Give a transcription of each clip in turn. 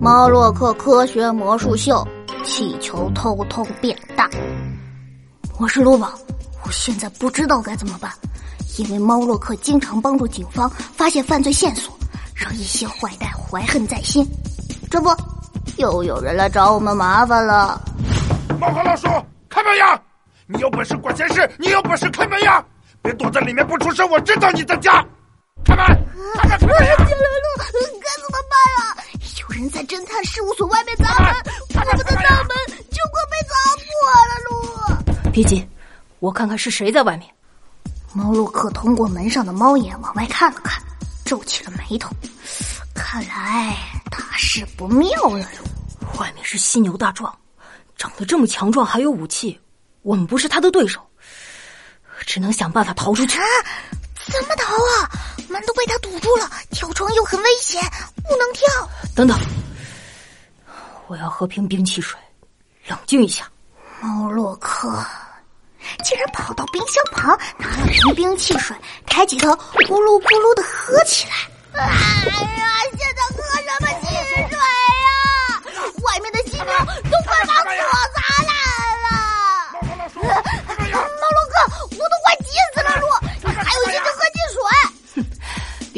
猫洛克科学魔术秀，气球偷偷变大。我是卢宝，我现在不知道该怎么办，因为猫洛克经常帮助警方发现犯罪线索，让一些坏蛋怀恨在心。这不，又有人来找我们麻烦了。猫和老鼠，开门呀！你有本事管闲事，你有本事开门呀！别躲在里面不出声，我知道你在家。开门！开门！开门呀！进来了，该怎么办啊？有人在侦探事务所外面砸门，我们的大门就快被砸破了！路，别急，我看看是谁在外面。猫洛克通过门上的猫眼往外看了看，皱起了眉头。看来大事不妙了。外面是犀牛大壮，长得这么强壮，还有武器，我们不是他的对手，只能想办法逃出去。啊！怎么逃啊？门都被他堵住了，跳窗又很危险，不能跳。等等，我要喝瓶冰汽水，冷静一下。猫洛克竟然跑到冰箱旁，拿了瓶冰汽水，抬起头咕噜咕噜的喝起来。哎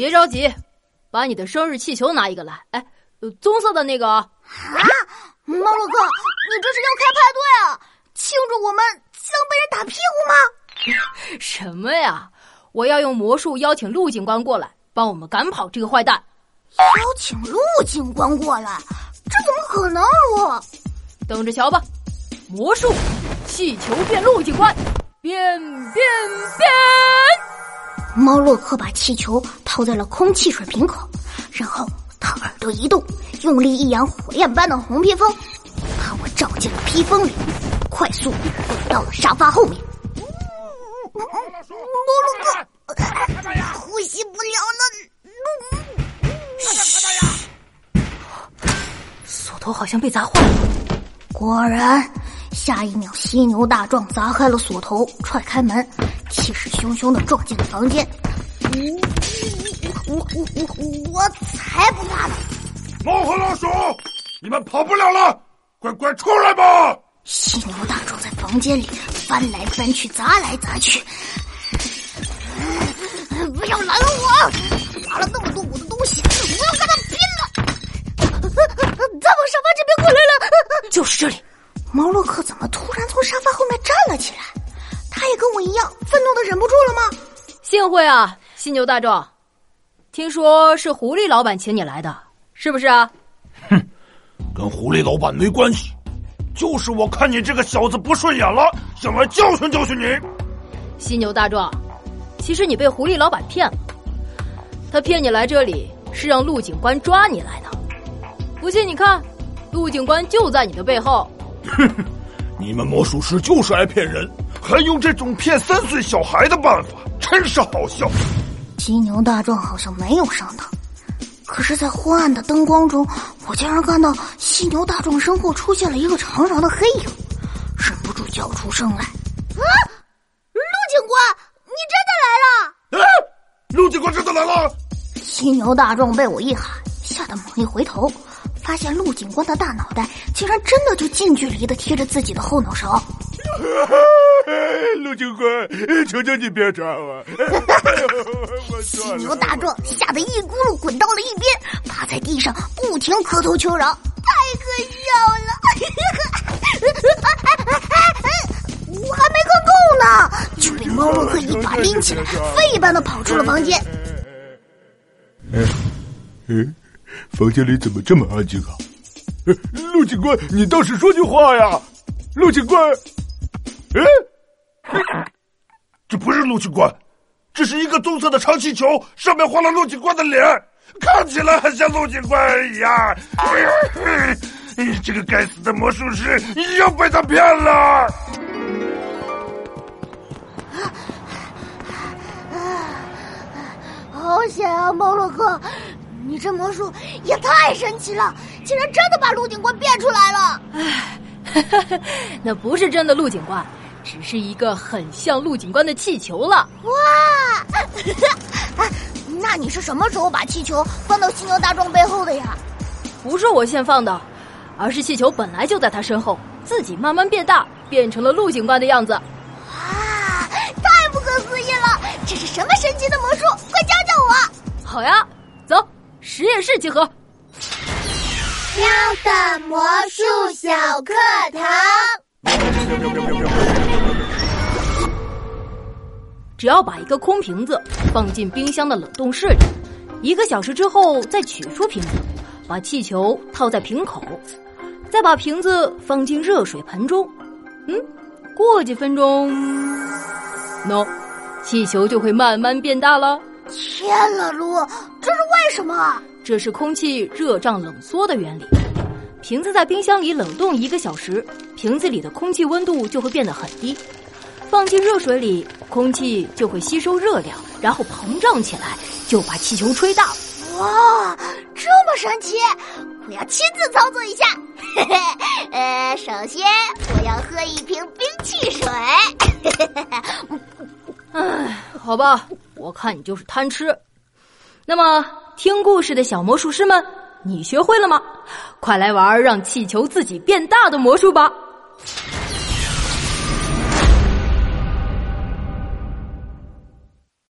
别着急，把你的生日气球拿一个来。哎，棕色的那个。啊，猫洛克，你这是要开派对啊？庆祝我们将被人打屁股吗？什么呀！我要用魔术邀请陆警官过来。帮我们赶跑这个坏蛋！邀请陆警官过来，这怎么可能？我等着瞧吧！魔术，气球变陆警官，变变变！猫洛克把气球套在了空气水瓶口，然后他耳朵一动，用力一扬火焰般的红披风，把我罩进了披风里，快速滚到了沙发后面。猫洛克。呼吸不了了！嘘，锁头好像被砸坏了。果然，下一秒，犀牛大壮砸开了锁头，踹开门，气势汹汹的撞进了房间。我我我我才不怕呢！猫和老鼠，你们跑不了了，快快出来吧！犀牛大壮在房间里翻来翻去，砸来砸去。不要拦我！砸了那么多我的东西，我要跟他拼了！他往沙发这边过来了，就是这里。毛洛克怎么突然从沙发后面站了起来？他也跟我一样愤怒的忍不住了吗？幸会啊，犀牛大壮！听说是狐狸老板请你来的，是不是啊？哼，跟狐狸老板没关系，就是我看你这个小子不顺眼了，想来教训教训你。犀牛大壮。其实你被狐狸老板骗了，他骗你来这里是让陆警官抓你来的。不信你看，陆警官就在你的背后。哼哼，你们魔术师就是爱骗人，还用这种骗三岁小孩的办法，真是好笑。犀牛大壮好像没有上当，可是，在昏暗的灯光中，我竟然看到犀牛大壮身后出现了一个长长的黑影，忍不住叫出声来：“啊，陆警官！”你真的来了！啊，陆警官真的来了！犀牛大壮被我一喊，吓得猛一回头，发现陆警官的大脑袋竟然真的就近距离的贴着自己的后脑勺。陆警官，求求你别抓我！犀牛大壮吓得一咕噜滚到了一边，趴在地上不停磕头求饶，太可笑了！我还没喝够呢，就被猫洛克一把拎起来，飞一般的跑出了房间。嗯，嗯，房间里怎么这么安静啊？陆警官，你倒是说句话呀！陆警官，哎，这不是陆警官，这是一个棕色的长气球，上面画了陆警官的脸，看起来很像陆警官一样。这个该死的魔术师又被他骗了。好险啊，猫洛克！你这魔术也太神奇了，竟然真的把陆警官变出来了。唉，那不是真的陆警官，只是一个很像陆警官的气球了。哇！那你是什么时候把气球放到犀牛大壮背后的呀？不是我先放的，而是气球本来就在他身后，自己慢慢变大，变成了陆警官的样子。哇，太不可思议了！这是什么神奇的魔术？快教教我！好呀，走，实验室集合。喵的魔术小课堂。只要把一个空瓶子放进冰箱的冷冻室里，一个小时之后再取出瓶子，把气球套在瓶口，再把瓶子放进热水盆中。嗯，过几分钟，喏，气球就会慢慢变大了。天了噜，这是为什么？这是空气热胀冷缩的原理。瓶子在冰箱里冷冻一个小时，瓶子里的空气温度就会变得很低。放进热水里，空气就会吸收热量，然后膨胀起来，就把气球吹大。哇，这么神奇！我要亲自操作一下。嘿嘿，呃，首先我要喝一瓶冰汽水。唉，好吧，我看你就是贪吃。那么，听故事的小魔术师们，你学会了吗？快来玩让气球自己变大的魔术吧！